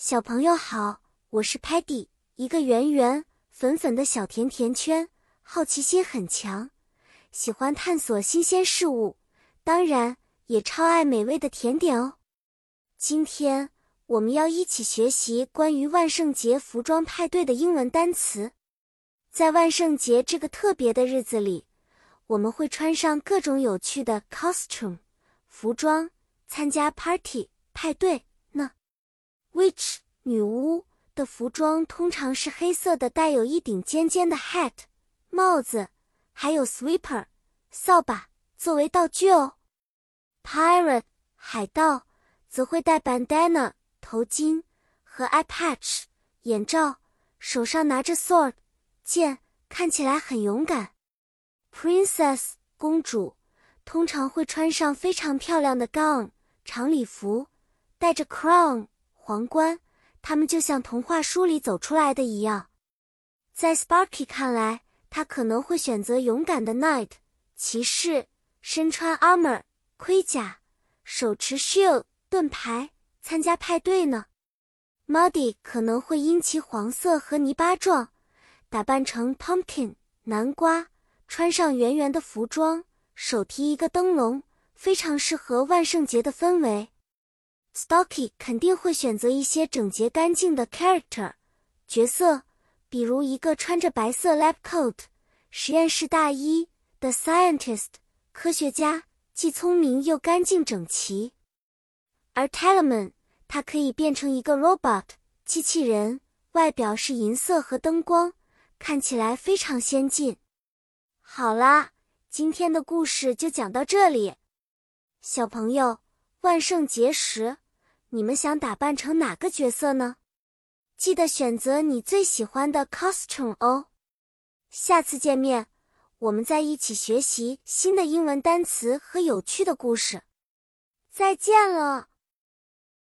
小朋友好，我是 Patty，一个圆圆粉粉的小甜甜圈，好奇心很强，喜欢探索新鲜事物，当然也超爱美味的甜点哦。今天我们要一起学习关于万圣节服装派对的英文单词。在万圣节这个特别的日子里，我们会穿上各种有趣的 costume 服装，参加 party 派对。的服装通常是黑色的，带有一顶尖尖的 hat 帽子，还有 sweeper 扫把作为道具哦。Pirate 海盗则会戴 bandana 头巾和 eye patch 眼罩，手上拿着 sword 剑，看起来很勇敢。Princess 公主通常会穿上非常漂亮的 gown 长礼服，戴着 crown。皇冠，他们就像童话书里走出来的一样。在 Sparky 看来，他可能会选择勇敢的 Knight 骑士，身穿 armor 盔甲，手持 shield 盾牌，参加派对呢。Muddy 可能会因其黄色和泥巴状，打扮成 pumpkin 南瓜，穿上圆圆的服装，手提一个灯笼，非常适合万圣节的氛围。Stocky 肯定会选择一些整洁干净的 character 角色，比如一个穿着白色 lab coat 实验室大衣的 scientist 科学家，既聪明又干净整齐。而 Talman 它可以变成一个 robot 机器人，外表是银色和灯光，看起来非常先进。好啦，今天的故事就讲到这里，小朋友，万圣节时。你们想打扮成哪个角色呢？记得选择你最喜欢的 costume 哦。下次见面，我们再一起学习新的英文单词和有趣的故事。再见了。